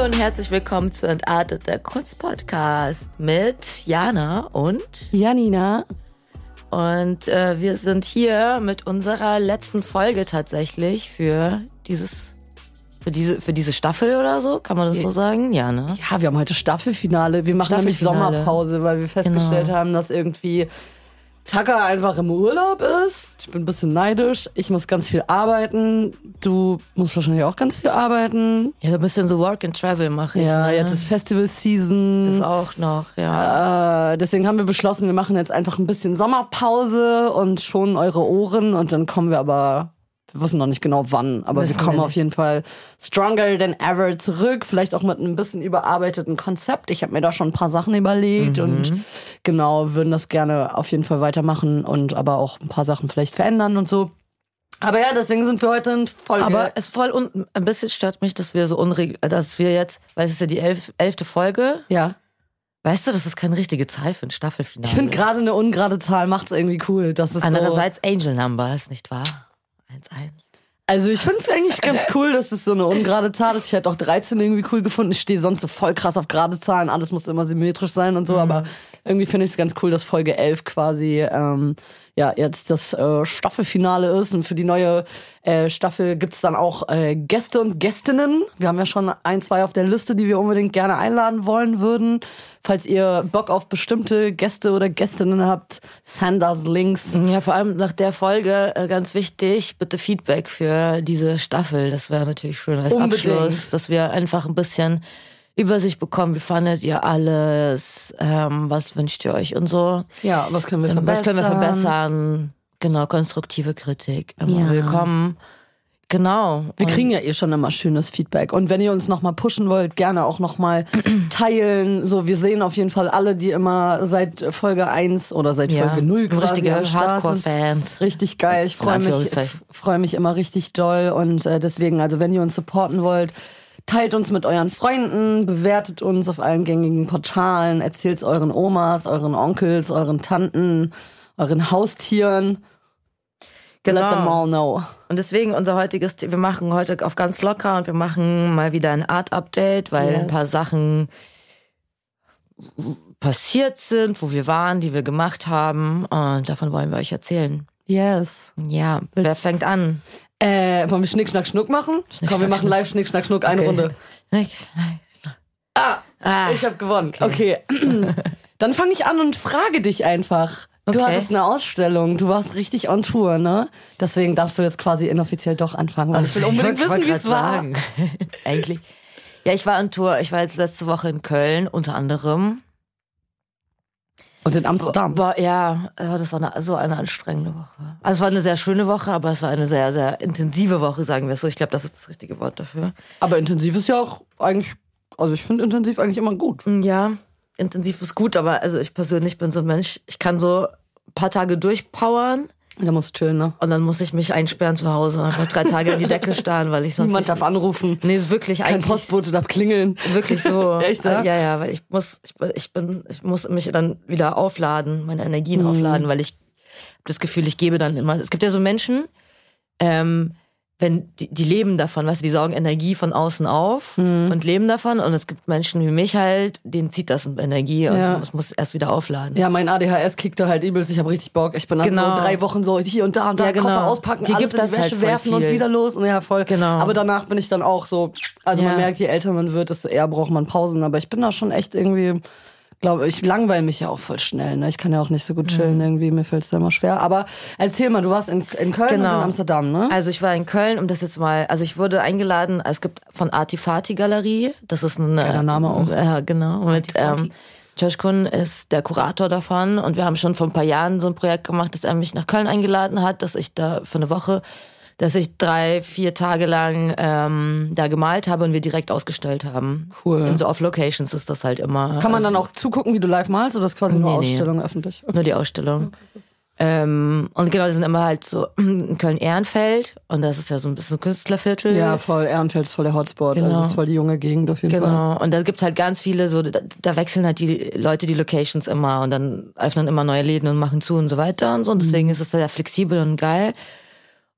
Hallo und herzlich willkommen zu Entartet, der Kurzpodcast mit Jana und Janina. Und äh, wir sind hier mit unserer letzten Folge tatsächlich für dieses für diese für diese Staffel oder so, kann man das so sagen? Ja, ne? Ja, wir haben heute Staffelfinale. Wir machen nämlich. Sommerpause, weil wir festgestellt Genau. haben, dass irgendwie Taka einfach im Urlaub ist. Ich bin ein bisschen neidisch. Ich muss ganz viel arbeiten. Du musst wahrscheinlich auch ganz viel arbeiten. Ja, ein bisschen so Work and Travel mache ich. Ja, ne? jetzt ist Festival Season. das auch noch, ja. Äh, deswegen haben wir beschlossen, wir machen jetzt einfach ein bisschen Sommerpause und schonen eure Ohren und dann kommen wir aber, wir wissen noch nicht genau wann, aber Wissen wir kommen wir auf jeden Fall stronger than ever zurück, vielleicht auch mit einem bisschen überarbeiteten Konzept. Ich habe mir da schon ein paar Sachen überlegt Mhm. und genau, würden das gerne auf jeden Fall weitermachen und aber auch ein paar Sachen vielleicht verändern und so. Aber ja, deswegen sind wir heute in Folge. Aber es voll un ein bisschen stört mich, dass wir so unregel, dass wir jetzt, weil es ist ja die elf, elfte Folge. ja, Weißt du, das ist keine richtige Zahl für ein Staffelfinale. ich finde gerade eine ungerade Zahl macht's irgendwie cool. Das ist so, Andererseits Angel Numbers, nicht wahr? 1-1. Also ich finde es eigentlich ganz cool, dass es so eine ungerade Zahl ist. Ich hätte auch 13 irgendwie cool gefunden. Ich stehe sonst so voll krass auf gerade Zahlen. Alles muss immer symmetrisch sein und so. Aber irgendwie finde ich es ganz cool, dass Folge 11 quasi ähm, ja jetzt das äh, Staffelfinale ist. Und für die neue äh, Staffel gibt's dann auch äh, Gäste und Gästinnen. Wir haben ja schon ein, zwei auf der Liste, die wir unbedingt gerne einladen wollen würden. Falls ihr Bock auf bestimmte Gäste oder Gästinnen habt, send us links. Ja, vor allem nach der Folge äh, ganz wichtig, bitte Feedback für diese Staffel. Das wäre natürlich schön als Unbedingt. Abschluss, dass wir einfach ein bisschen Übersicht bekommen. Wie fandet ihr alles? Ähm, was wünscht ihr euch und so? Ja, was können wir verbessern? Was können wir verbessern? Genau, konstruktive Kritik. Immer Ja. willkommen. Genau. Wir Und- kriegen ja eh schon immer schönes Feedback. Und wenn ihr uns nochmal pushen wollt, gerne auch nochmal teilen. So, wir sehen auf jeden Fall alle, die immer seit Folge 1 oder seit ja, Folge 0 quasi richtige. Hardcore-Fans. Richtig geil. Ich freue mich, freue mich immer richtig doll. Und äh, deswegen, also wenn ihr uns supporten wollt, teilt uns mit euren Freunden, bewertet uns auf allen gängigen Portalen, erzählt euren Omas, euren Onkels, euren Tanten, euren Haustieren. Let them Genau. all know. Und deswegen unser heutiges, wir machen heute auf ganz locker und wir machen mal wieder ein Art-Update, weil ein Yes. paar Sachen passiert sind, wo wir waren, die wir gemacht haben. Und davon wollen wir euch erzählen. Yes. Ja, wer Willst- fängt an? Äh, wollen wir Schnick, Schnack, Schnuck machen? Schnick, Komm, wir Schnack, machen live Schnick, Schnack, Schnuck, eine Okay. Runde. Ah, Ah, ich habe gewonnen. Okay. Dann fange ich an und frage dich einfach. Du Okay. hattest eine Ausstellung, du warst richtig on Tour, ne? Deswegen darfst du jetzt quasi inoffiziell doch anfangen, weil ich will unbedingt wollt wissen, wie es war. sagen. Eigentlich. Ja, ich war on Tour. Ich war jetzt letzte Woche in Köln, unter anderem. Und in Amsterdam. Ja, ja, das war eine, so eine anstrengende Woche. Also es war eine sehr schöne Woche, aber es war eine sehr, sehr intensive Woche, sagen wir es so. Ich glaube, das ist das richtige Wort dafür. Aber intensiv ist ja auch eigentlich, also ich finde intensiv eigentlich immer gut. Ja, intensiv ist gut, aber also ich persönlich bin so ein Mensch, ich kann so ein paar Tage durchpowern Da musst du chillen, ne? und dann muss ich mich einsperren zu Hause und einfach drei Tage in die Decke starren, weil ich sonst Niemand nicht, darf anrufen. Nee, ist wirklich Kein eigentlich Postbote darf klingeln. wirklich so. Echt, äh, ja? ja, weil ich muss ich, ich bin ich muss mich dann wieder aufladen, meine Energien Mhm. aufladen, weil ich das Gefühl, ich gebe dann immer. Es gibt ja so Menschen, ähm, wenn die, die leben davon, weißt du, die saugen Energie von außen auf Mhm. und leben davon und es gibt Menschen wie mich halt, denen zieht das Energie Ja. und es muss erst wieder aufladen. Ja, mein ADHS kickte halt übelst. Ich habe richtig Bock. Ich bin dann Genau. so drei Wochen so hier und da und da Ja, genau. Koffer auspacken, Die alles in die Wäsche halt werfen und wieder los. Und ja, voll. Genau. Aber danach bin ich dann auch so, also man Ja. merkt, je älter man wird, desto eher braucht man Pausen. Aber ich bin da schon echt irgendwie, glaube ich, langweile mich ja auch voll schnell. Ne? Ich kann ja auch nicht so gut chillen irgendwie. Mir fällt es immer schwer. Aber erzähl mal, du warst in, in Köln und Genau. in Amsterdam, ne? Also ich war in Köln, um das jetzt mal, also ich wurde eingeladen, es gibt von Artifati Galerie, das ist ein Geiler Name auch. Ja, genau. Mit ähm, Josh Kuhn ist der Kurator davon und wir haben schon vor ein paar Jahren so ein Projekt gemacht, dass er mich nach Köln eingeladen hat, dass ich da für eine Woche, dass ich drei, vier Tage lang ähm, da gemalt habe und wir direkt ausgestellt haben. Cool. In so Off-Locations ist das halt immer. Kann man dann also auch zugucken, wie du live malst oder ist quasi nur Nee, nee. Ausstellung öffentlich? Nur die Ausstellung. Ähm, und genau, die sind immer halt so in Köln-Ehrenfeld und das ist ja so ein bisschen Künstlerviertel. Ja, voll. Ehrenfeld ist voll der Hotspot. Also Genau. es ist voll die junge Gegend auf jeden Fall. Genau. Und da gibt's halt ganz viele, so da, da wechseln halt die Leute die Locations immer und dann öffnen immer neue Läden und machen zu und so weiter und so. Und deswegen ist es sehr flexibel und geil.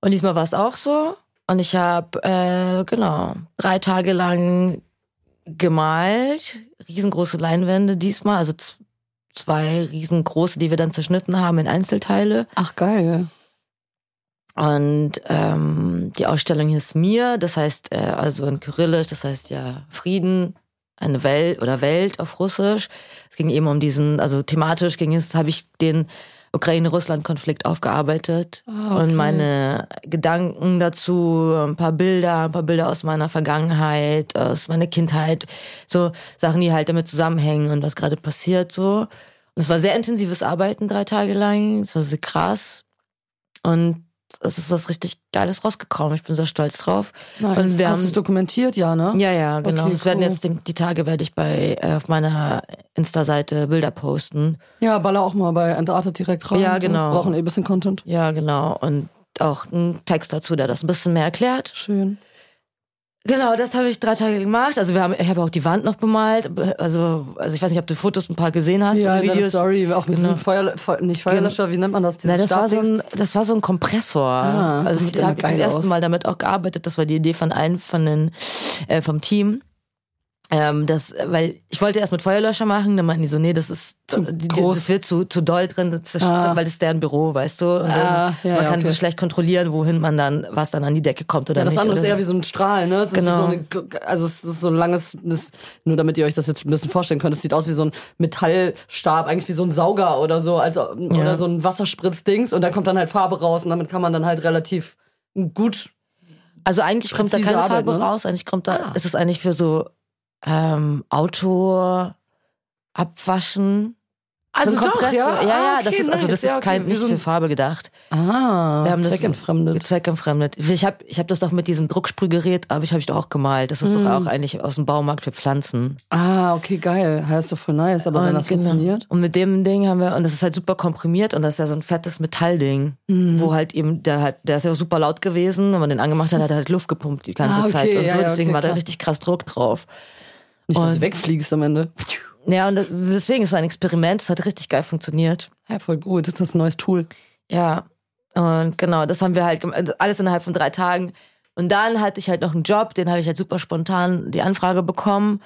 Und diesmal war es auch so. Und ich habe, äh, genau, drei Tage lang gemalt, riesengroße Leinwände diesmal, also zwei riesengroße, die wir dann zerschnitten haben in Einzelteile. Ach geil. Und ähm, die Ausstellung hieß Mir, das heißt äh, also in Kyrillisch, das heißt ja Frieden, eine Welt oder Welt auf Russisch. Es ging eben um diesen, also thematisch ging es, habe ich den Ukraine-Russland-Konflikt aufgearbeitet Ah, okay. und meine Gedanken dazu, ein paar Bilder, ein paar Bilder aus meiner Vergangenheit, aus meiner Kindheit, so Sachen, die halt damit zusammenhängen und was gerade passiert so. Und es war sehr intensives Arbeiten drei Tage lang, es war sehr krass und es ist was richtig Geiles rausgekommen. Ich bin sehr stolz drauf. Nice. Und wir Hast haben es dokumentiert, ja, ne? ja, ja, genau. Okay, es werden cool. jetzt die, die Tage werde ich bei äh, auf meiner Insta-Seite Bilder posten. Ja, baller auch mal bei Entartet direkt rein. Ja, genau. Brauchen eh ein bisschen Content. Ja, genau. Und auch ein Text dazu, der das ein bisschen mehr erklärt. Schön. Genau, das habe ich drei Tage gemacht. Also wir haben, ich habe auch die Wand noch bemalt. Also, also ich weiß nicht, ob du Fotos ein paar gesehen hast Ja, oder in Videos. Story, auch mit Genau. diesem Feuer, Feu- nicht Feuerlöscher, wie nennt man das? Na, das war so ein, das war so ein Kompressor. Ah, also immer habe ich zum ersten. Mal damit auch gearbeitet. Das war die Idee von einem von den äh, vom Team. Ähm, das, weil ich wollte erst mit Feuerlöscher machen, dann meinten die so, nee, das ist Zu die, groß. das wird zu, zu doll drin, das Ah. weil das ist deren Büro, weißt du. Und Ah, ja, man ja, kann okay. so schlecht kontrollieren, wohin man dann, was dann an die Decke kommt oder Ja, das nicht. andere ist eher so. wie so ein Strahl, ne? Es Genau. so eine, also es ist so ein langes, das, nur damit ihr euch das jetzt ein bisschen vorstellen könnt, es sieht aus wie so ein Metallstab, eigentlich wie so ein Sauger oder so, also, oder so ein Wasserspritzdings und da kommt dann halt Farbe raus und damit kann man dann halt relativ gut, Also eigentlich kommt da keine Arbeit, Farbe ne? raus, eigentlich kommt da, Ah. ist es eigentlich für so ähm, Auto abwaschen. Also doch, Kompressor. ja? ja, ja, Ah, das okay, ist also das Ja, ist kein okay, wie nicht für Farbe gedacht. ah, Wir haben das zweckentfremdet. zweckentfremdet. Ich habe ich hab das doch mit diesem Drucksprühgerät, aber ich habe ich doch auch gemalt. Das ist Mm. doch auch eigentlich aus dem Baumarkt für Pflanzen. Ah, okay, geil. Ja, ist doch voll nice, aber wenn Und das genau. funktioniert. Und mit dem Ding haben wir, und das ist halt super komprimiert und das ist ja so ein fettes Metallding, Mhm. wo halt eben, der hat, der ist ja auch super laut gewesen, wenn man den angemacht hat, hat er halt Luft gepumpt die ganze Ah, okay, Zeit und ja, so, ja, deswegen okay, war da richtig krass Druck drauf. Nicht, dass Und- du wegfliegst am Ende. Ja, und deswegen, es war ein Experiment, es hat richtig geil funktioniert. Ja, voll gut. Das ist ein neues Tool. Ja, und genau, das haben wir halt gemacht, alles innerhalb von drei Tagen. Und dann hatte ich halt noch einen Job, den habe ich halt super spontan die Anfrage bekommen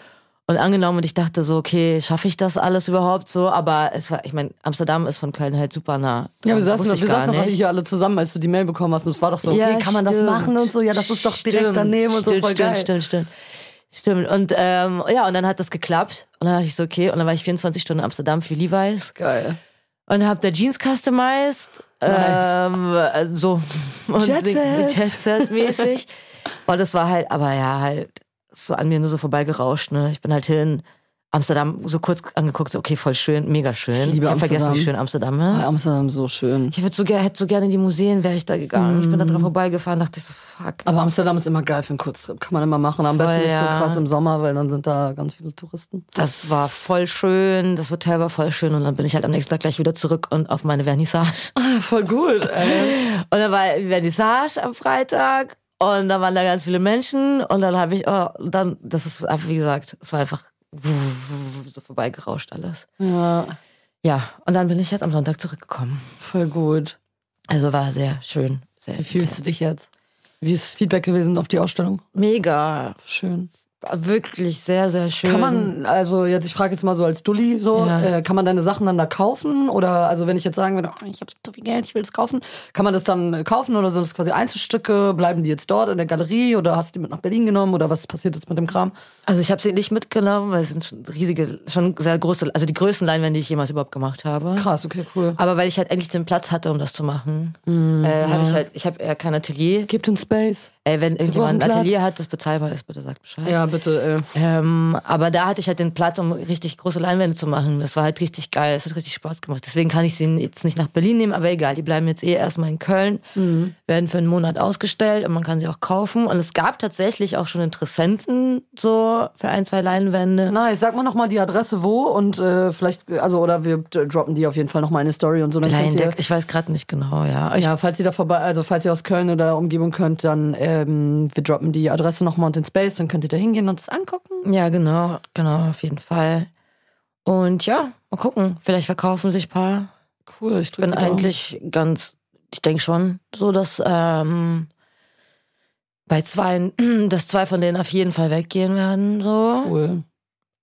und angenommen und ich dachte so, okay, schaffe ich das alles überhaupt so? Aber es war, ich meine, Amsterdam ist von Köln halt super nah. Ja, wir saßen, wir saßen nicht. hier alle zusammen, als du die Mail bekommen hast. Und es war doch so, okay, Ja, kann man das machen und so? Ja, das ist doch direkt Stimmt, daneben und so voll stimmt, geil. Stimmt, stimmt, stimmt. Und ähm, ja, und dann hat das geklappt. Und dann dachte ich so, okay, und dann war ich 24 Stunden in Amsterdam für Levi's. Geil. Und hab da Jeans customized. Nice. Ähm, äh, so und Jet Set. Jet Set mäßig. und das war halt, aber ja, halt so an mir nur so vorbeigerauscht. Ne? Ich bin halt hin, Amsterdam so kurz angeguckt, so, okay, voll schön, mega schön. Ich liebe hab vergessen, wie Amsterdam. schön Amsterdam Ah, ist. Amsterdam so schön. Ich so, hätte so gerne in die Museen, wäre ich da gegangen. Ich bin da dran vorbeigefahren, dachte ich so, fuck. Aber Amsterdam ist immer geil für einen Kurztrip. Kann man immer machen. Am besten Voll, nicht so ja. krass im Sommer, weil dann sind da ganz viele Touristen. Das war voll schön, das Hotel war voll schön und dann bin ich halt am nächsten Tag gleich wieder zurück und auf meine Vernissage. Ah, voll gut, ey. Und dann war Vernissage am Freitag und da waren da ganz viele Menschen und dann habe ich, oh, dann, das ist einfach, wie gesagt, es war einfach so vorbeigerauscht alles. Ja, Ja, und dann bin ich jetzt am Sonntag zurückgekommen. voll gut. Also war sehr schön. Sehr Wie fühlst du dich jetzt? Wie ist Feedback gewesen auf die Ausstellung? Mega. Schön. Wirklich sehr, sehr schön. Kann man, also jetzt, ich frage jetzt mal so als Dulli so, Ja. äh, kann man deine Sachen dann da kaufen? Oder also wenn ich jetzt sagen würde, oh, ich habe so viel Geld, ich will das kaufen, kann man das dann äh, kaufen oder sind das quasi Einzelstücke? Bleiben die jetzt dort in der Galerie oder hast du die mit nach Berlin genommen oder was passiert jetzt mit dem Kram? Also ich habe sie nicht mitgenommen, weil es sind schon riesige, schon sehr große, also die größten Leinwände, die ich jemals überhaupt gemacht habe. Krass, okay, cool. Aber weil ich halt eigentlich den Platz hatte, um das zu machen, äh, habe ich halt, ich habe ja kein Atelier. Gibt den Space. Ey, wenn irgendjemand ein. Atelier hat, das bezahlbar ist, bitte sagt Bescheid. Ja, bitte. Äh. Ähm, aber da hatte ich halt den Platz, um richtig große Leinwände zu machen. Das war halt richtig geil. Es hat richtig Spaß gemacht. Deswegen kann ich sie jetzt nicht nach Berlin nehmen, aber egal. Die bleiben jetzt eh erstmal in Köln, werden für einen Monat ausgestellt und man kann sie auch kaufen. Und es gab tatsächlich auch schon Interessenten so für ein, zwei Leinwände. Nice, sag mal nochmal die Adresse wo und äh, vielleicht, also oder wir droppen die auf jeden Fall nochmal in eine Story und so. Dann ihr, Leindeck, ich weiß gerade nicht genau, ja. Ich, ja, falls ihr da vorbei, also falls ihr aus Köln oder Umgebung könnt, dann ähm, wir droppen die Adresse nochmal und den Space, dann könnt ihr da hingehen und das angucken. ja, genau, genau, auf jeden Fall. Und ja, mal gucken. Vielleicht verkaufen sich ein paar. Cool, ich Ich bin eigentlich ganz, ich denke schon, so dass, ähm, bei zwei, dass zwei von denen auf jeden Fall weggehen werden, so. Cool.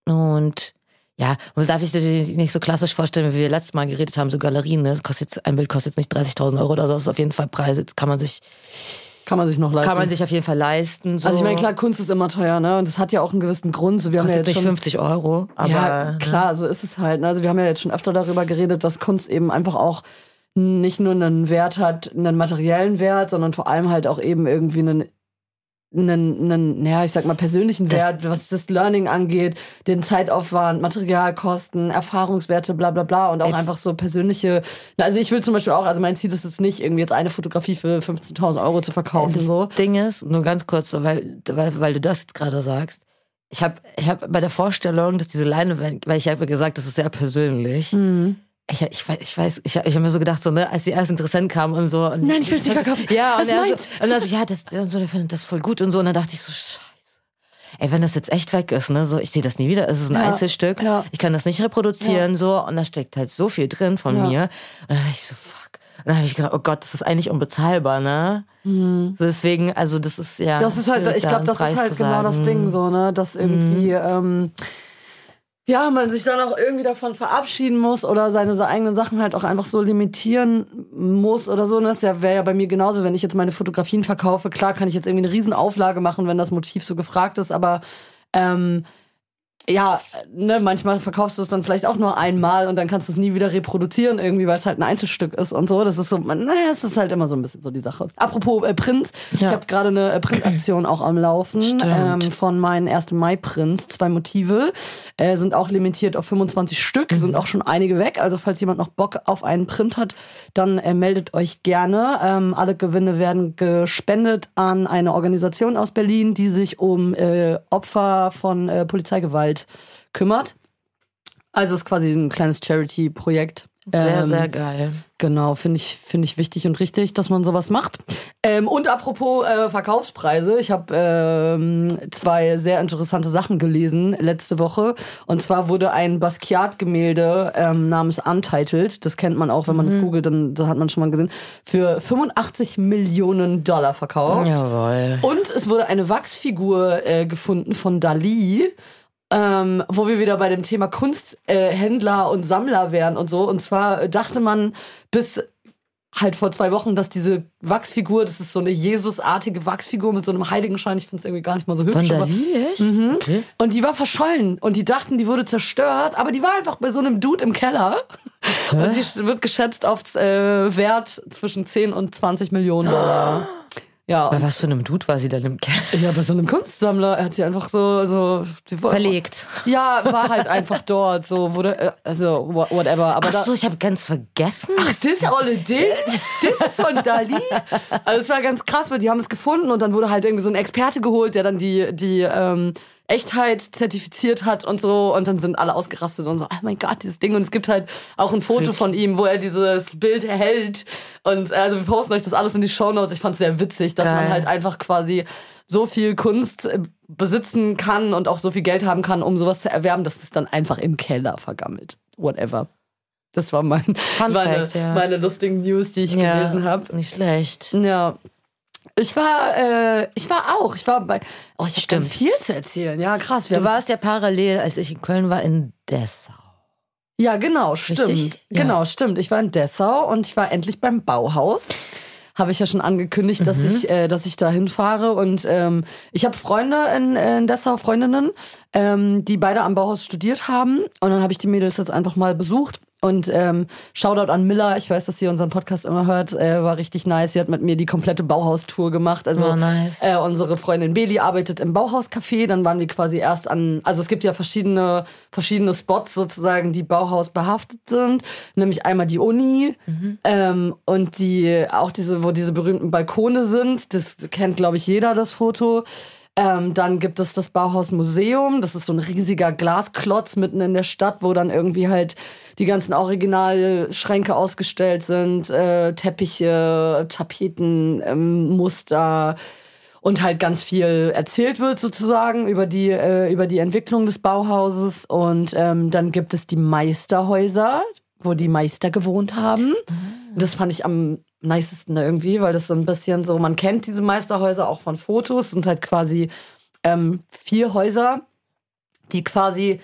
Und ja, man darf sich das nicht so klassisch vorstellen, wie wir letztes Mal geredet haben, so Galerien, ne? Das kostet jetzt, ein Bild kostet jetzt nicht 30.000 Euro oder so, das ist auf jeden Fall Preis, das kann man sich, Kann man sich noch leisten. kann man sich auf jeden Fall leisten, so. also ich meine, klar, Kunst ist immer teuer, ne? Und das hat ja auch einen gewissen Grund. So, wir haben ja kostet jetzt nicht schon, 50 Euro, aber. ja, klar, so ist es halt. Ne? Also wir haben ja jetzt schon öfter darüber geredet, dass Kunst eben einfach auch nicht nur einen Wert hat, einen materiellen Wert, sondern vor allem halt auch eben irgendwie einen einen, einen, ja, ich sag mal, persönlichen Das- Wert, was das Learning angeht, den Zeitaufwand, Materialkosten, Erfahrungswerte, bla bla bla und auch einfach so persönliche, also ich will zum Beispiel auch, also mein Ziel ist es nicht, irgendwie jetzt eine Fotografie für 15.000 Euro zu verkaufen, Das so. Ding ist, nur ganz kurz, so, weil, weil, weil du das jetzt gerade sagst. Ich habe ich hab bei der Vorstellung, dass diese Leinwand, weil ich habe gesagt, das ist sehr persönlich. Mhm. Ich, ich weiß, ich weiß, ich, ich habe mir so gedacht, so, ne, als die ersten Interessenten kamen und so. Und Nein, ich will's nicht verkaufen. Ja, und er so, und er so, ja, das, und so, der findet das voll gut und so. Und dann dachte ich so, scheiße. Ey, wenn das jetzt echt weg ist, ne, so, ich sehe das nie wieder. Es ist ein Ja, Einzelstück. ja. Ich kann das nicht reproduzieren, so. Und da steckt halt so viel drin von Ja. mir. Und dann dachte ich so, fuck. Und dann habe ich gedacht, oh Gott, das ist eigentlich unbezahlbar, ne? So deswegen, also das ist ja. Das ist halt, ich glaube, das Preis ist halt genau das sagen. Ding so, ne, dass irgendwie, ähm, ja, man sich dann auch irgendwie davon verabschieden muss oder seine eigenen Sachen halt auch einfach so limitieren muss oder so. Ne? Das wäre ja bei mir genauso, wenn ich jetzt meine Fotografien verkaufe. Klar kann ich jetzt irgendwie eine Riesenauflage machen, wenn das Motiv so gefragt ist, aber ähm, ja, ne, manchmal verkaufst du es dann vielleicht auch nur einmal und dann kannst du es nie wieder reproduzieren irgendwie, weil es halt ein Einzelstück ist und so. Das ist so, naja, es ist halt immer so ein bisschen so die Sache. Apropos äh, Prints, ich Ja. habe gerade eine äh, Printaktion auch am Laufen ähm, von meinen 1. Mai Prints. Zwei Motive äh, sind auch limitiert auf 25 Stück, sind auch schon einige weg. Also falls jemand noch Bock auf einen Print hat, dann äh, meldet euch gerne. Ähm, alle Gewinne werden gespendet an eine Organisation aus Berlin, die sich um äh, Opfer von äh, Polizeigewalt kümmert. Also es ist quasi ein kleines Charity-Projekt. Sehr, Ähm, sehr geil. Genau, finde ich, finde ich wichtig und richtig, dass man sowas macht. Ähm, und apropos äh, Verkaufspreise, ich habe ähm, zwei sehr interessante Sachen gelesen letzte Woche. Und zwar wurde ein Basquiat-Gemälde ähm, namens Untitled, das kennt man auch, wenn man das googelt, dann das hat man schon mal gesehen, für 85 Millionen Dollar verkauft. Jawohl. Und es wurde eine Wachsfigur äh, gefunden von Dali, ähm, wo wir wieder bei dem Thema Kunsthändler äh, und Sammler wären und so. Und zwar dachte man bis halt vor zwei Wochen, dass diese Wachsfigur, das ist so eine Jesusartige Wachsfigur mit so einem Heiligenschein, ich finde es irgendwie gar nicht mal so hübsch. aber- Vandalisch? Mhm. Okay. und die war verschollen und die dachten, die wurde zerstört, aber die war einfach bei so einem Dude im Keller. Und die wird geschätzt auf äh, Wert zwischen 10 und 20 Millionen Dollar. Ja, Bei was für einem Dude war sie dann im Keller? ja, bei so einem Kunstsammler, er hat sie einfach so, so war- Verlegt. Ja, war halt einfach dort, so wurde, äh, also wha- whatever. Aber Ach so, ich habe ganz vergessen. Ach, das alle Ding? Das ist von Dali? Also es war ganz krass, weil die haben es gefunden und dann wurde halt irgendwie so ein Experte geholt, der dann die, die ähm, Echtheit zertifiziert hat und so und dann sind alle ausgerastet und so, oh mein Gott, dieses Ding. Und es gibt halt auch ein Foto von ihm, wo er dieses Bild hält und also wir posten euch das alles in die Shownotes. Ich fand es sehr witzig, dass man Geil. halt einfach quasi so viel Kunst äh, besitzen kann und auch so viel Geld haben kann, um sowas zu erwerben, dass es dann einfach im Keller vergammelt. Whatever. Das war mein, meine, Fact, ja. meine lustigen News, die ich ja, gelesen habe. Nicht schlecht. Ja. Ich war, äh, ich war auch. Ich war bei. Oh, ich habe ganz viel zu erzählen. Ja, krass. Wir Du warst ja parallel, als ich in Köln war, in Dessau. Ja, genau, stimmt. Richtig? Ja. Genau, stimmt. Ich war in Dessau und ich war endlich beim Bauhaus. Habe ich ja schon angekündigt, dass Mhm. ich, äh, dass ich da hinfahre. Und ähm, ich habe Freunde in, in Dessau, Freundinnen, ähm, die beide am Bauhaus studiert haben. Und dann habe ich die Mädels jetzt einfach mal besucht. Und ähm, Shoutout an Miller, ich weiß, dass sie unseren Podcast immer hört, äh, war richtig nice. Sie hat mit mir die komplette Bauhaustour gemacht. Also Oh, nice. äh, unsere Freundin Beli arbeitet im Bauhauscafé. Dann waren wir quasi erst an, also es gibt ja verschiedene, verschiedene Spots sozusagen, die Bauhaus behaftet sind. Nämlich einmal die Uni ähm, und die, auch diese, wo diese berühmten Balkone sind. Das kennt, glaube ich, jeder, das Foto. Ähm, dann gibt es das Bauhaus-Museum. Das ist so ein riesiger Glasklotz mitten in der Stadt, wo dann irgendwie halt die ganzen Originalschränke ausgestellt sind, äh, Teppiche, Tapeten, ähm, Muster und halt ganz viel erzählt wird sozusagen über die äh, über die Entwicklung des Bauhauses und ähm, dann gibt es die Meisterhäuser, wo die Meister gewohnt haben. Das fand ich am nicesten irgendwie, weil das so ein bisschen so, man kennt diese Meisterhäuser auch von Fotos, sind halt quasi ähm, vier Häuser, die quasi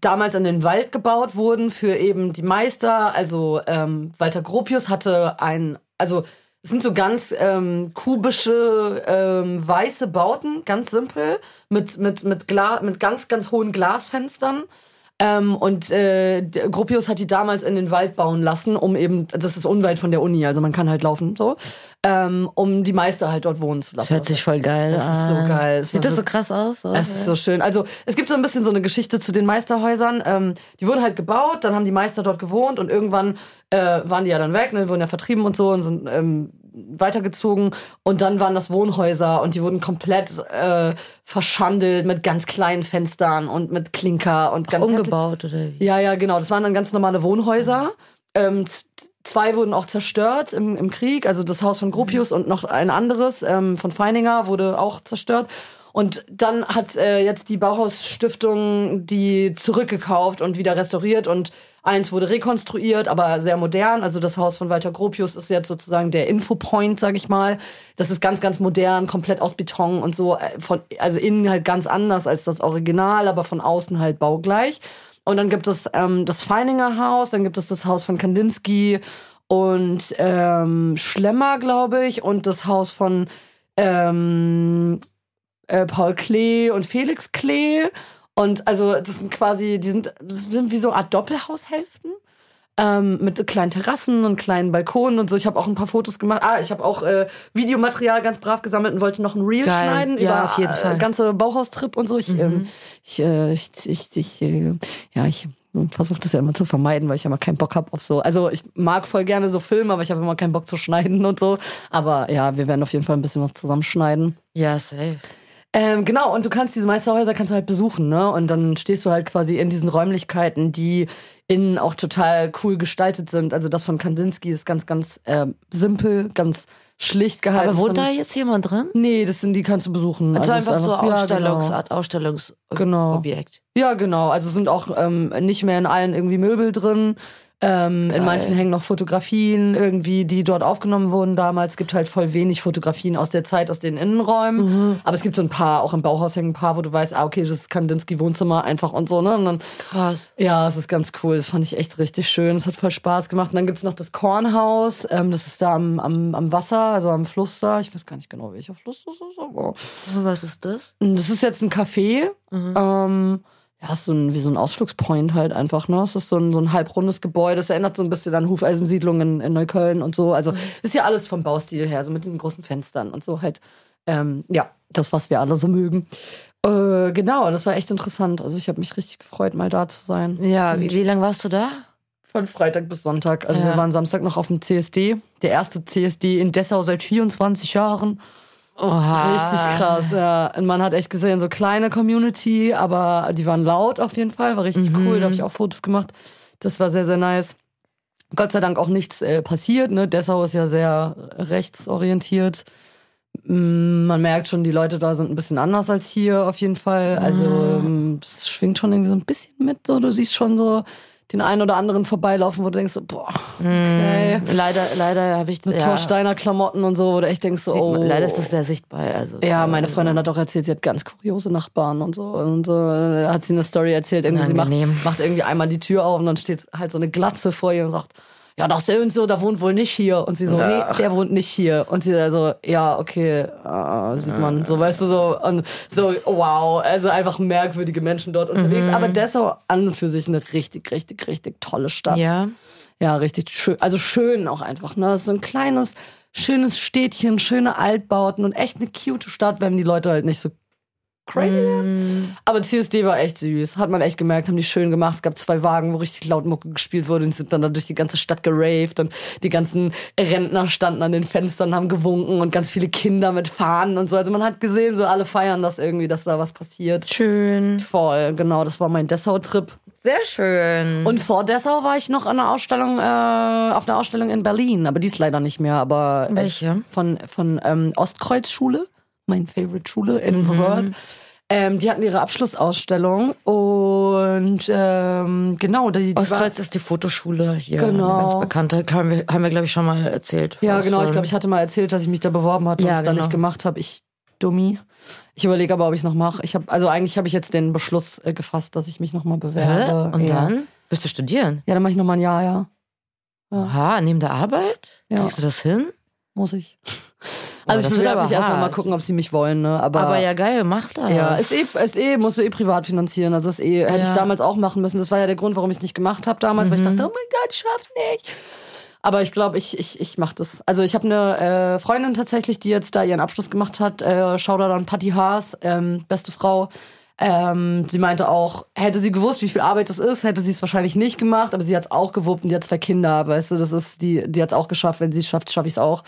damals in den Wald gebaut wurden für eben die Meister. Also ähm, Walter Gropius hatte ein, also es sind so ganz ähm, kubische ähm, weiße Bauten, ganz simpel, mit, mit, mit, mit ganz, ganz hohen Glasfenstern. Ähm, und äh, Gropius hat die damals in den Wald bauen lassen, um eben, das ist unweit von der Uni, also man kann halt laufen so, ähm, um die Meister halt dort wohnen zu lassen. Das hört sich voll geil Das ist so geil. Sieht das so krass aus? Oder? Es ist so schön. Also es gibt so ein bisschen so eine Geschichte zu den Meisterhäusern. Ähm, die wurden halt gebaut, dann haben die Meister dort gewohnt und irgendwann äh, waren die ja dann weg, ne, wurden ja vertrieben und so und sind ähm, weitergezogen und dann waren das Wohnhäuser und die wurden komplett äh, verschandelt mit ganz kleinen Fenstern und mit Klinker und ganz umgebaut oder wie? Ja, ja, genau. Das waren dann ganz normale Wohnhäuser. Ähm, zwei wurden auch zerstört im, im Krieg. Also das Haus von Gropius und noch ein anderes ähm, von Feininger wurde auch zerstört. Und dann hat äh, jetzt die Bauhausstiftung die zurückgekauft und wieder restauriert und eins wurde rekonstruiert, aber sehr modern. Also das Haus von Walter Gropius ist jetzt sozusagen der Infopoint, sag ich mal. Das ist ganz, ganz modern, komplett aus Beton und so. Äh, von, also innen halt ganz anders als das Original, aber von außen halt baugleich. Und dann gibt es ähm, das Feininger Haus, dann gibt es das Haus von Kandinsky und ähm, Schlemmer, glaube ich, und das Haus von ähm, äh, Paul Klee und Felix Klee. Und also das sind quasi, die sind, sind wie so eine Art Doppelhaushälften. Ähm, mit kleinen Terrassen und kleinen Balkonen und so. Ich habe auch ein paar Fotos gemacht. Ah, ich habe auch äh, Videomaterial ganz brav gesammelt und wollte noch ein Reel Geil. schneiden Ja, über auf jeden Fall. Äh, ganze Bauhaustrip und so. Ich, ähm, ich, äh, ich, ich, ich äh, ja, ich versuche das ja immer zu vermeiden, weil ich immer keinen Bock habe auf so. Also ich mag voll gerne so Filme, aber ich habe immer keinen Bock zu schneiden und so. Aber ja, wir werden auf jeden Fall ein bisschen was zusammenschneiden. Ja, safe. Ähm, genau, und du kannst diese Meisterhäuser kannst du halt besuchen, ne? Und dann stehst du halt quasi in diesen Räumlichkeiten, die innen auch total cool gestaltet sind. Also das von Kandinsky ist ganz, ganz ähm, simpel, ganz schlicht gehalten. Aber wohnt da jetzt jemand drin? Nee, das sind die kannst du besuchen. Also, es ist einfach so ja, Ausstellungs, genau. Ausstellungsobjekt. Genau. Ja, genau. Also sind auch ähm, nicht mehr in allen irgendwie Möbel drin. Ähm, in manchen hängen noch Fotografien irgendwie, die dort aufgenommen wurden damals. Es gibt halt voll wenig Fotografien aus der Zeit, aus den Innenräumen. Aber es gibt so ein paar, auch im Bauhaus hängen ein paar, wo du weißt, ah, okay, das ist Kandinsky Wohnzimmer einfach und so, ne? Und dann, Krass. ja, es ist ganz cool. Das fand ich echt richtig schön. Es hat voll Spaß gemacht. Und dann gibt's noch das Kornhaus. Ähm, das ist da am, am, am Wasser, also am Fluss da. Ich weiß gar nicht genau, welcher Fluss das ist, aber. Was ist das? Das ist jetzt ein Café. Ähm, ja, ist so ein, wie so ein Ausflugspoint halt einfach, ne? Es ist so ein, so ein halbrundes Gebäude. Das erinnert so ein bisschen an Hufeisensiedlung in, Neukölln und so. Also ist ja alles vom Baustil her, so mit diesen großen Fenstern und so halt. Ähm, ja, das, was wir alle so mögen. Äh, genau, das war echt interessant. Also ich habe mich richtig gefreut, mal da zu sein. Ja, wie, wie lange warst du da? Von Freitag bis Sonntag. Also Ja. wir waren Samstag noch auf dem CSD. Der erste CSD in Dessau seit 24 Jahren. Oha. Richtig krass, ja. Und man hat echt gesehen, so kleine Community, aber die waren laut auf jeden Fall, war richtig cool. Da habe ich auch Fotos gemacht. Das war sehr, sehr nice. Gott sei Dank auch nichts äh, passiert. Ne? Dessau ist ja sehr rechtsorientiert. Mm, Man merkt schon, die Leute da sind ein bisschen anders als hier auf jeden Fall. Also ähm, es schwingt schon irgendwie so ein bisschen mit. So. Du siehst schon so den einen oder anderen vorbeilaufen, wo du denkst, so, boah, okay. Leider, leider habe ich Mit ja, Torsteiner Klamotten und so, wo du echt denkst, so, oh. Leider ist das sehr sichtbar. Also, Ja, meine Freundin hat auch erzählt, sie hat ganz kuriose Nachbarn und so. Und äh, hat sie eine Story erzählt, irgendwie sie macht, Unangenehm. macht irgendwie einmal die Tür auf und dann steht halt so eine Glatze vor ihr und sagt, ja, doch so und so, der wohnt wohl nicht hier. Und sie so, nee, der wohnt nicht hier. Und sie so, ja, okay, ah, sieht man. So, weißt du, so, und so, wow, also einfach merkwürdige Menschen dort unterwegs. Aber Dessau an und für sich eine richtig, richtig, richtig tolle Stadt. Ja. Ja, richtig schön. Also schön auch einfach. Ne? Ist so ein kleines, schönes Städtchen, schöne Altbauten und echt eine cute Stadt, wenn die Leute halt nicht so crazy wären. Aber CSD war echt süß. Hat man echt gemerkt, haben die schön gemacht. Es gab zwei Wagen, wo richtig laut Mucke gespielt wurde und sind dann da durch die ganze Stadt geraved und die ganzen Rentner standen an den Fenstern, haben gewunken und ganz viele Kinder mit Fahnen und so. Also man hat gesehen, so alle feiern das irgendwie, dass da was passiert. Schön. Voll, genau. Das war mein Dessau-Trip. Sehr schön. Und vor Dessau war ich noch an einer Ausstellung, äh, auf einer Ausstellung in Berlin, aber die ist leider nicht mehr. Aber äh, Welche? Von von ähm, Ostkreuz Schule, mein Favorite Schule in Mhm. the world. Ähm, die hatten ihre Abschlussausstellung und ähm, genau, die, die war, Ostkreuz ist die Fotoschule hier. Genau. Ganz bekannte. Haben wir, haben wir glaube ich, schon mal erzählt. ja genau, ich glaube, ich hatte mal erzählt, dass ich mich da beworben hatte und Ja, es dann genau. nicht gemacht habe. Ich Dummi. Ich überlege aber, ob ich es noch mache. Ich habe also eigentlich habe ich jetzt den Beschluss äh, gefasst, dass ich mich noch mal Hä? bewerbe. Und ja. dann? Bist du studieren? Ja, dann mache ich noch mal ein Jahr, ja. Aha, neben der Arbeit? Ja. Kriegst du das hin? Muss ich. Also ich will aber mich erstmal mal gucken, ob sie mich wollen, ne? Aber, Aber ja, geil, mach das. Ja, ist eh, ist eh, musst du eh privat finanzieren. Also ist eh, hätte ich Ja. damals auch machen müssen. Das war ja der Grund, warum ich es nicht gemacht habe damals, weil ich Mhm. dachte, oh mein Gott, ich schaff's nicht. Aber ich glaube, ich, ich, ich mach das. Also ich habe eine äh, Freundin tatsächlich, die jetzt da ihren Abschluss gemacht hat. Äh, Shoutout an Patty Haas, ähm, beste Frau. Ähm, sie meinte auch, hätte sie gewusst, wie viel Arbeit das ist, hätte sie es wahrscheinlich nicht gemacht, aber sie hat es auch gewuppt und die hat zwei Kinder, weißt du, das ist, die, die hat es auch geschafft. Wenn sie es schafft, schaffe ich es auch.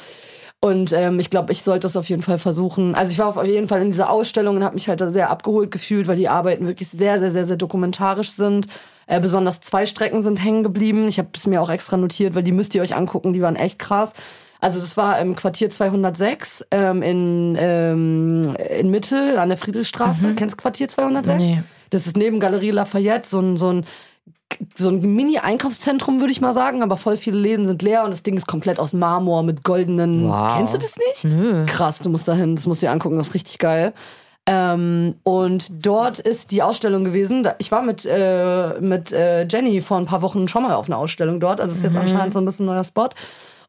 Und ähm, ich glaube, ich sollte es auf jeden Fall versuchen. Also ich war auf jeden Fall in dieser Ausstellung und habe mich halt da sehr abgeholt gefühlt, weil die Arbeiten wirklich sehr, sehr, sehr, sehr dokumentarisch sind. Äh, besonders zwei Strecken sind hängen geblieben. Ich habe es mir auch extra notiert, weil die müsst ihr euch angucken, die waren echt krass. Also das war im Quartier 206 ähm, in, ähm, in Mitte an der Friedrichstraße. Kennst du Quartier 206? Nee. Das ist neben Galerie Lafayette so ein, so ein so ein Mini-Einkaufszentrum, würde ich mal sagen, aber voll viele Läden sind leer und das Ding ist komplett aus Marmor mit goldenen. Wow. Kennst du das nicht? Nö. Krass, du musst da hin, das musst du dir angucken, das ist richtig geil. Ähm, und dort ist die Ausstellung gewesen. Ich war mit, äh, mit äh, Jenny vor ein paar Wochen schon mal auf einer Ausstellung dort. Also es ist jetzt anscheinend so ein bisschen ein neuer Spot.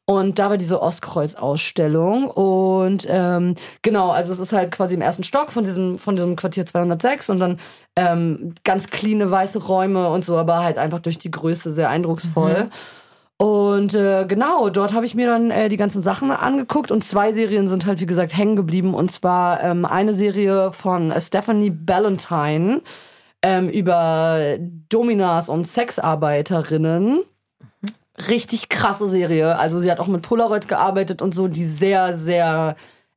Und da war diese Ostkreuz-Ausstellung. Und ähm, genau, also es ist halt quasi im ersten Stock von diesem, von diesem Quartier 206 und dann ähm, ganz cleane weiße Räume und so, aber halt einfach durch die Größe sehr eindrucksvoll. Und äh, genau, dort habe ich mir dann äh, die ganzen Sachen angeguckt und zwei Serien sind halt, wie gesagt, hängen geblieben. Und zwar ähm, eine Serie von äh, Stephanie Ballantyne ähm, über Dominas und Sexarbeiterinnen. Richtig krasse Serie. Also sie hat auch mit Polaroids gearbeitet und so, die sehr, sehr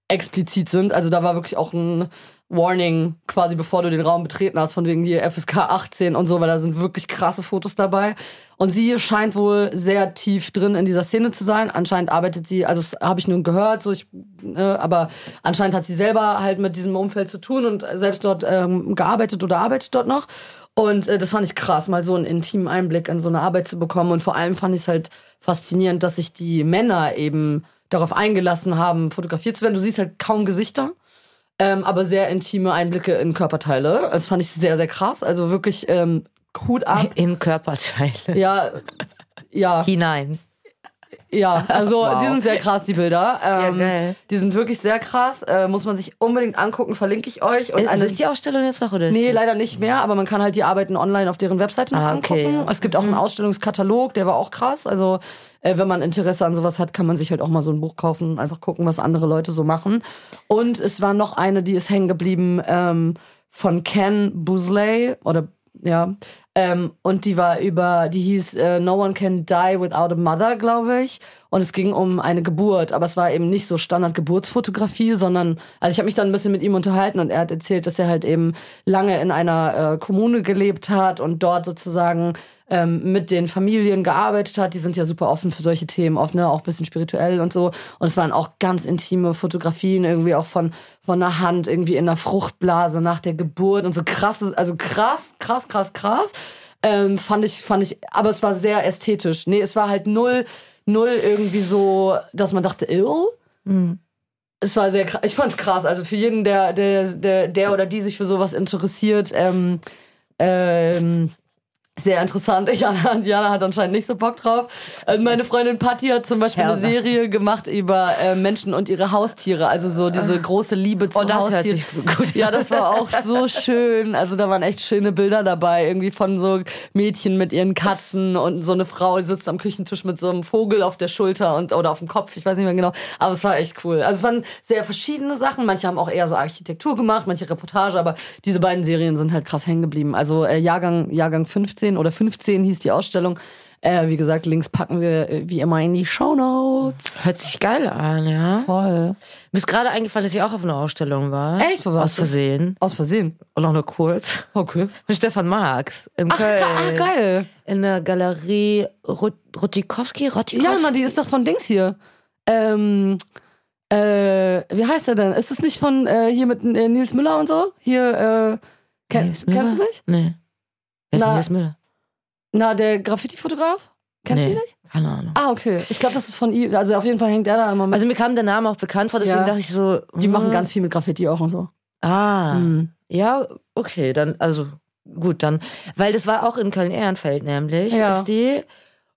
explizit sind. Also da war wirklich auch ein Warning quasi, bevor du den Raum betreten hast, von wegen hier FSK 18 und so, weil da sind wirklich krasse Fotos dabei. Und sie scheint wohl sehr tief drin in dieser Szene zu sein. Anscheinend arbeitet sie, also das habe ich nun gehört, so ich, ne, aber anscheinend hat sie selber halt mit diesem Umfeld zu tun und selbst dort ähm, gearbeitet oder arbeitet dort noch. Und äh, das fand ich krass, mal so einen intimen Einblick in so eine Arbeit zu bekommen. Und vor allem fand ich es halt faszinierend, dass sich die Männer eben darauf eingelassen haben, fotografiert zu werden. Du siehst halt kaum Gesichter, ähm, aber sehr intime Einblicke in Körperteile. Das fand ich sehr, sehr krass. Also wirklich ähm, Hut ab. In Körperteile. Ja, ja, Hinein. Ja. Also Wow. die sind sehr krass, die Bilder. Ähm, geil. Die sind wirklich sehr krass. Äh, muss man sich unbedingt angucken, verlinke ich euch. Und Also eine- ist die Ausstellung jetzt noch oder ist Nee, leider nicht mehr, aber man kann halt die Arbeiten online auf deren Webseite noch Ah, okay. angucken. Es gibt auch einen Ausstellungskatalog, der war auch krass. Also, äh, wenn man Interesse an sowas hat, kann man sich halt auch mal so ein Buch kaufen und einfach gucken, was andere Leute so machen. Und es war noch eine, die ist hängen geblieben ähm, von Ken Boosley oder ja. Ähm, und die war über, die hieß äh, No One Can Die Without a Mother, glaube ich. Und es ging um eine Geburt, aber es war eben nicht so Standard-Geburtsfotografie, sondern, also ich habe mich dann ein bisschen mit ihm unterhalten und er hat erzählt, dass er halt eben lange in einer äh, Kommune gelebt hat und dort sozusagen ähm, mit den Familien gearbeitet hat. Die sind ja super offen für solche Themen, oft, ne, auch ein bisschen spirituell und so. Und es waren auch ganz intime Fotografien, irgendwie auch von, von einer Hand, irgendwie in der Fruchtblase nach der Geburt und so krasses, also krass, krass, krass, krass. Ähm, fand ich, fand ich, aber es war sehr ästhetisch. Nee, es war halt null, null irgendwie so, dass man dachte, ill. Es war sehr krass. Ich fand's krass. Also für jeden, der, der, der, der oder die sich für sowas interessiert, ähm, ähm, sehr interessant. Jana, Jana hat anscheinend nicht so Bock drauf. Äh, Meine Freundin Patti hat zum Beispiel eine Herr. Serie gemacht über äh, Menschen und ihre Haustiere. Also so diese große Liebe zu Oh, das hört Haustieren. sich gut Ja, das war auch so schön. Also da waren echt schöne Bilder dabei. Irgendwie von so Mädchen mit ihren Katzen und so eine Frau die sitzt am Küchentisch mit so einem Vogel auf der Schulter und oder auf dem Kopf. Ich weiß nicht mehr genau. Aber es war echt cool. Also es waren sehr verschiedene Sachen. Manche haben auch eher so Architektur gemacht, manche Reportage. Aber diese beiden Serien sind halt krass hängen geblieben. Also äh, Jahrgang, Jahrgang 15 oder 15 hieß die Ausstellung. Äh, wie gesagt, Links packen wir äh, wie immer in die Shownotes. Hört sich geil an, ja. Voll. Mir ist gerade eingefallen, dass ich auch auf einer Ausstellung war. Echt? Wo Aus warst du? Versehen. Aus Versehen. Und auch nur kurz. Okay. Mit Stefan Marx in Ach, Köln. ach geil. In der Galerie Rut- Rutikowski? Rutikowski? Ja, na, die ist doch von Dings hier. Ähm, Äh, wie heißt der denn? Ist es nicht von äh, hier mit äh, Nils Müller und so? Hier, äh, kenn, Müller? kennst du nicht? Nee. Wer ist Na, Nils Müller? Na, der Graffiti-Fotograf? Kennst du nee. ihn nicht? Keine Ahnung. Ah, okay. Ich glaube, das ist von ihm. Also auf jeden Fall hängt er da immer mit. Also mir kam der Name auch bekannt vor, deswegen Ja. dachte ich so. die machen hm, ganz viel mit Graffiti auch und so. Ah. Mhm. Ja, okay, dann, also gut, dann. Weil das war auch in Köln-Ehrenfeld nämlich, Ja. ist die.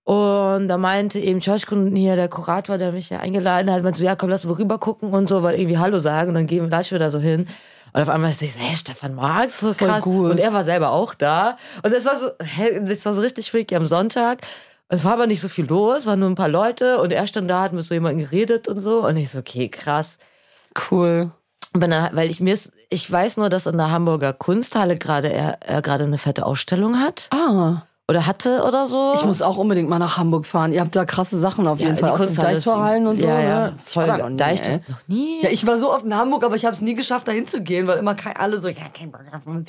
Und da meinte eben Joschkun hier, der Kurator, der mich ja eingeladen hat, meinte so, ja komm, lass mal rüber gucken und so, weil irgendwie Hallo sagen und dann gehen wir da so hin. Und auf einmal ist ich so, hä, Stefan Marx, so Voll krass. gut. Und er war selber auch da. Und das war so, das war so richtig freaky am Sonntag. Und es war aber nicht so viel los, waren nur ein paar Leute und er stand da, hat mit so jemandem geredet und so. Und ich so, okay, krass. Cool. Bin dann, weil ich mir ich weiß nur, dass in der Hamburger Kunsthalle gerade er, er gerade eine fette Ausstellung hat Ah. Oder hatte oder so. Ich muss auch unbedingt mal nach Hamburg fahren. Ihr habt da krasse Sachen auf jeden Fall. Auch die Deichtorhallen und so. Ja, ja. Ne? Ich war Voll noch nie, Deichtor- noch nie. Ja, ich war so oft in Hamburg, aber ich habe es nie geschafft, da hinzugehen, weil immer alle so, ja, kein Bock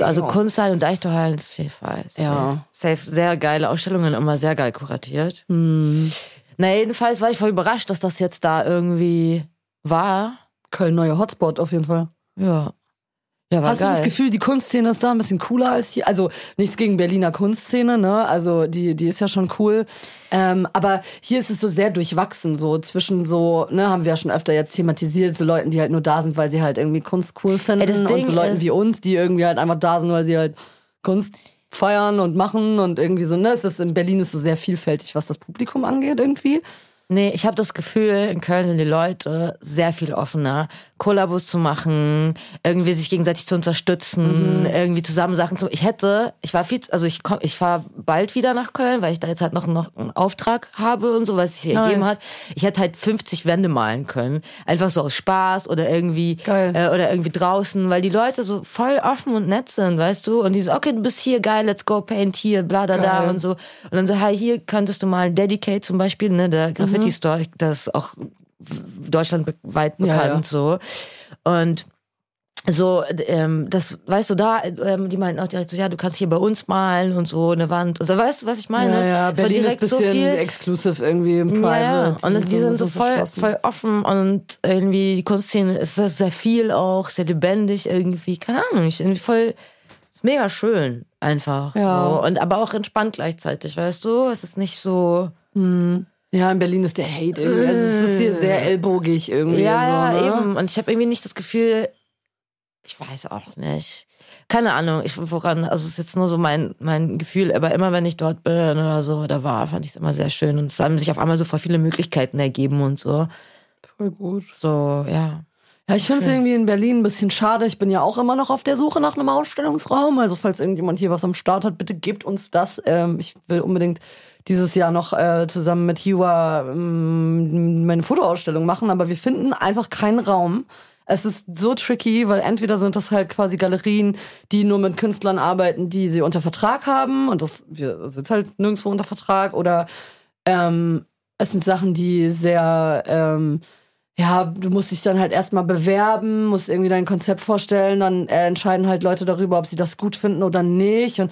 Also Ding. Kunsthalle und Deichtorhallen ist auf jeden Fall safe. Ja. safe. Sehr geile Ausstellungen, immer sehr geil kuratiert. Hm. Na, jedenfalls war ich voll überrascht, dass das jetzt da irgendwie war. Köln neuer Hotspot auf jeden Fall. Ja. Ja, Hast geil. du das Gefühl, die Kunstszene ist da ein bisschen cooler als hier? Also nichts gegen Berliner Kunstszene, ne? Also die, die ist ja schon cool. Ähm, aber hier ist es so sehr durchwachsen, so zwischen so, ne, haben wir ja schon öfter jetzt thematisiert, so Leuten, die halt nur da sind, weil sie halt irgendwie Kunst cool finden. das und so Leuten wie uns, die irgendwie halt einfach da sind, weil sie halt Kunst feiern und machen und irgendwie so, ne? Es ist in Berlin ist so sehr vielfältig, was das Publikum angeht, irgendwie. Nee, ich habe das Gefühl, in Köln sind die Leute sehr viel offener, Kollabos zu machen, irgendwie sich gegenseitig zu unterstützen, Mhm. irgendwie zusammen Sachen zu. Ich hätte, ich war viel, also ich komm, ich fahr bald wieder nach Köln, weil ich da jetzt halt noch, noch einen Auftrag habe und so, was sich Nice. ergeben hat. Ich hätte halt 50 Wände malen können, einfach so aus Spaß oder irgendwie Geil. äh, oder irgendwie draußen, weil die Leute so voll offen und nett sind, weißt du? Und die so, okay, du bist hier, geil, let's go paint hier, bla da da und so. Und dann so, hey, hier könntest du mal Dedicate zum Beispiel, ne, der Mhm. Graffiti-Store, das ist auch deutschlandweit Ja, bekannt ja. so. Und so, ähm, das, weißt du, da, ähm, die meinten auch direkt so, ja, du kannst hier bei uns malen und so eine Wand und so, weißt du, was ich meine? ja, ja, war Berlin ist ein so bisschen viel. exclusive irgendwie im Private. Ja, ja. Und die sind so voll, verschlossen. voll offen und irgendwie die Kunstszene ist sehr, sehr viel auch, sehr lebendig irgendwie. Keine Ahnung, ich irgendwie voll, ist mega schön einfach. Ja. So. Und aber auch entspannt gleichzeitig, weißt du? Es ist nicht so. Ja, in Berlin ist der Hate irgendwie. Also es ist hier sehr ellbogig irgendwie. Ja, so, ne? ja, eben. Und ich habe irgendwie nicht das Gefühl, ich weiß auch nicht. Keine Ahnung, ich woran, also es ist jetzt nur so mein, mein Gefühl, aber immer wenn ich dort bin oder so, oder war, fand ich es immer sehr schön. Und es haben sich auf einmal so voll viele Möglichkeiten ergeben und so. Voll gut. So, ja. Ja, ich finde es irgendwie in Berlin ein bisschen schade. Ich bin ja auch immer noch auf der Suche nach einem Ausstellungsraum. Also falls irgendjemand hier was am Start hat, bitte gebt uns das. Ähm, ich will unbedingt dieses Jahr noch äh, zusammen mit Hiwa ähm, meine Fotoausstellung machen, aber wir finden einfach keinen Raum. Es ist so tricky, weil entweder sind das halt quasi Galerien, die nur mit Künstlern arbeiten, die sie unter Vertrag haben und das wir sind halt nirgendwo unter Vertrag oder ähm, es sind Sachen, die sehr ähm, ja, du musst dich dann halt erstmal bewerben, musst irgendwie dein Konzept vorstellen, dann äh, entscheiden halt Leute darüber, ob sie das gut finden oder nicht. Und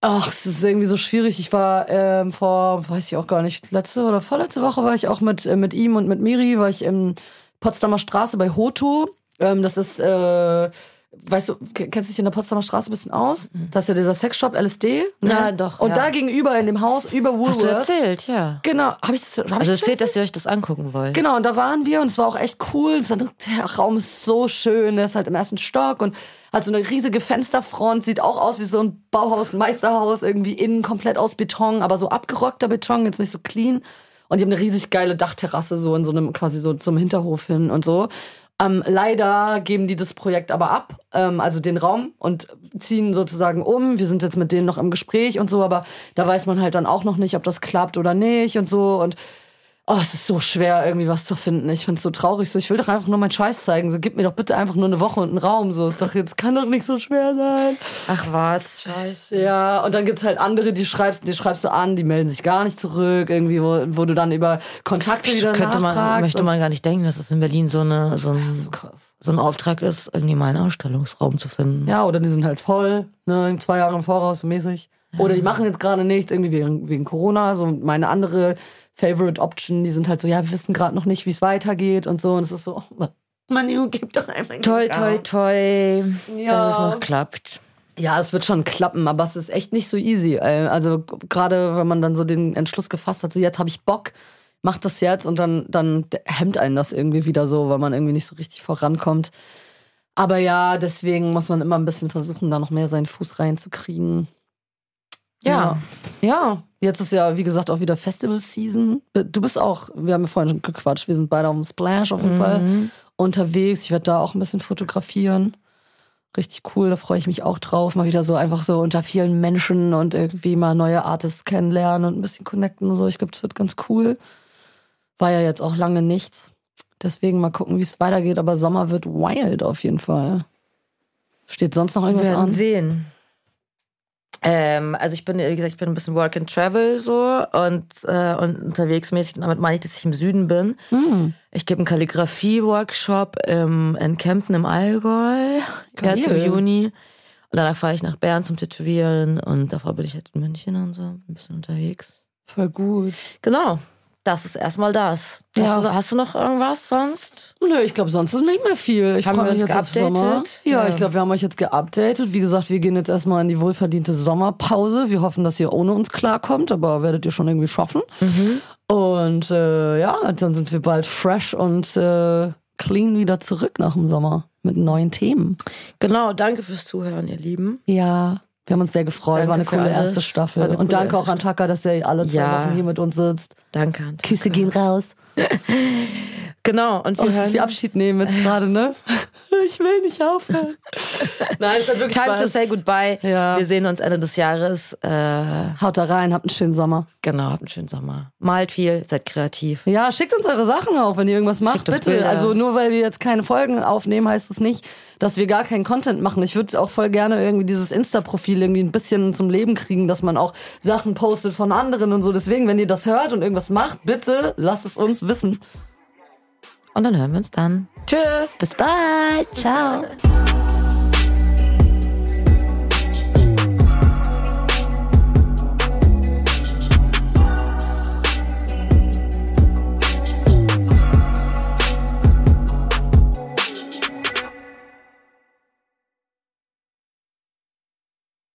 ach, es ist irgendwie so schwierig. Ich war ähm, vor, weiß ich auch gar nicht, letzte oder vorletzte Woche war ich auch mit, äh, mit ihm und mit Miri, war ich im Potsdamer Straße bei Hoto. Ähm, das ist, äh, weißt du, kennst du dich in der Potsdamer Straße ein bisschen aus? Das ist ja dieser Sexshop LSD. Ne? Ja, doch, Und ja. da gegenüber in dem Haus, über Woolworth. Hast du erzählt, ja. Genau, habe ich das, hab ich Also das schon erzählt, dass ihr euch das angucken wollt. Genau, und da waren wir und es war auch echt cool. War, der Raum ist so schön, der ist halt im ersten Stock und hat so eine riesige Fensterfront, sieht auch aus wie so ein Bauhaus, ein Meisterhaus, irgendwie innen komplett aus Beton, aber so abgerockter Beton, jetzt nicht so clean. Und die haben eine riesig geile Dachterrasse so in so einem quasi so zum Hinterhof hin und so. Ähm, leider geben die das Projekt aber ab, ähm, also den Raum und ziehen sozusagen um. Wir sind jetzt mit denen noch im Gespräch und so, aber da weiß man halt dann auch noch nicht, ob das klappt oder nicht und so und Oh, es ist so schwer, irgendwie was zu finden. Ich find's so traurig. So, ich will doch einfach nur meinen Scheiß zeigen. So, gib mir doch bitte einfach nur eine Woche und einen Raum. So, ist doch jetzt, kann doch nicht so schwer sein. Ach was, scheiße. Ja, und dann gibt's halt andere, die schreibst, die schreibst du an, die melden sich gar nicht zurück, irgendwie, wo, wo du dann über Kontakte wieder Könnte man, möchte man gar nicht denken, dass es in Berlin so, eine, so, ein, so so ein Auftrag ist, irgendwie mal einen Ausstellungsraum zu finden. Ja, oder die sind halt voll, ne, zwei Jahre im Voraus mäßig. Oder die machen jetzt gerade nichts, irgendwie wegen, wegen Corona. So meine andere Favorite Option, die sind halt so, ja, wir wissen gerade noch nicht, wie es weitergeht und so. Und es ist so, oh, Manu, gib doch einmal Toi, toi, toi, Ja. dass es noch klappt. Ja, es wird schon klappen, aber es ist echt nicht so easy. ey. Also gerade wenn man dann so den Entschluss gefasst hat, so jetzt habe ich Bock, mach das jetzt und dann, dann hemmt einen das irgendwie wieder so, weil man irgendwie nicht so richtig vorankommt. Aber ja, deswegen muss man immer ein bisschen versuchen, da noch mehr seinen Fuß reinzukriegen. Ja. Ja. Ja, jetzt ist ja, wie gesagt, auch wieder Festival-Season. Du bist auch, wir haben ja vorhin schon gequatscht, wir sind beide am Splash auf jeden Fall unterwegs. Ich werde da auch ein bisschen fotografieren. Richtig cool, da freue ich mich auch drauf. Mal wieder so einfach so unter vielen Menschen und irgendwie mal neue Artists kennenlernen und ein bisschen connecten und so. Ich glaube, das wird ganz cool. War ja jetzt auch lange nichts. Deswegen mal gucken, wie es weitergeht. Aber Sommer wird wild auf jeden Fall. Steht sonst noch Wir irgendwas werden an? sehen. Ähm, also ich bin, wie gesagt, ich bin ein bisschen Work and Travel so und, äh, und unterwegs mäßig. Damit meine ich, dass ich im Süden bin. Hm. Ich gebe einen Kalligrafie-Workshop in Kempten im Allgäu. Geil. Jetzt im Juni. Und danach fahre ich nach Bern zum Tätowieren und davor bin ich halt in München und so, ein bisschen unterwegs. Voll gut. Genau. Das ist erstmal das. Hast, Ja. du, hast du noch irgendwas sonst? Nö, ich glaube, sonst ist nicht mehr viel. Ich Haben wir mich uns geupdatet? Ja, Ja. ich glaube, wir haben euch jetzt geupdatet. Wie gesagt, wir gehen jetzt erstmal in die wohlverdiente Sommerpause. Wir hoffen, dass ihr ohne uns klarkommt, aber werdet ihr schon irgendwie schaffen. Mhm. Und äh, ja, dann sind wir bald fresh und äh, clean wieder zurück nach dem Sommer mit neuen Themen. Genau, danke fürs Zuhören, ihr Lieben. Ja. Wir haben uns sehr gefreut, Danke war eine coole alles. erste Staffel. Und coole danke auch an Taka, dass er alle zwei Ja. Wochen hier mit uns sitzt. Danke. Ante. Küsse gehen raus. Genau, und wir Oh, hören wie Abschied nehmen jetzt gerade, ne? Ich will nicht aufhören. Nein, es hat wirklich Time to Spaß. say goodbye. Ja. Wir sehen uns Ende des Jahres. Äh, Haut da rein, habt einen schönen Sommer. genau, habt einen schönen Sommer. Malt viel, seid kreativ. Ja, schickt uns eure Sachen auch, wenn ihr irgendwas macht, bitte. Bilder. Also nur weil wir jetzt keine Folgen aufnehmen, heißt es nicht, dass wir gar keinen Content machen. Ich würde auch voll gerne irgendwie dieses Insta-Profil irgendwie ein bisschen zum Leben kriegen, dass man auch Sachen postet von anderen und so. Deswegen, wenn ihr das hört und irgendwas macht, bitte lasst es uns wissen. Und dann hören wir uns dann. Tschüss. Bis bald. Ciao.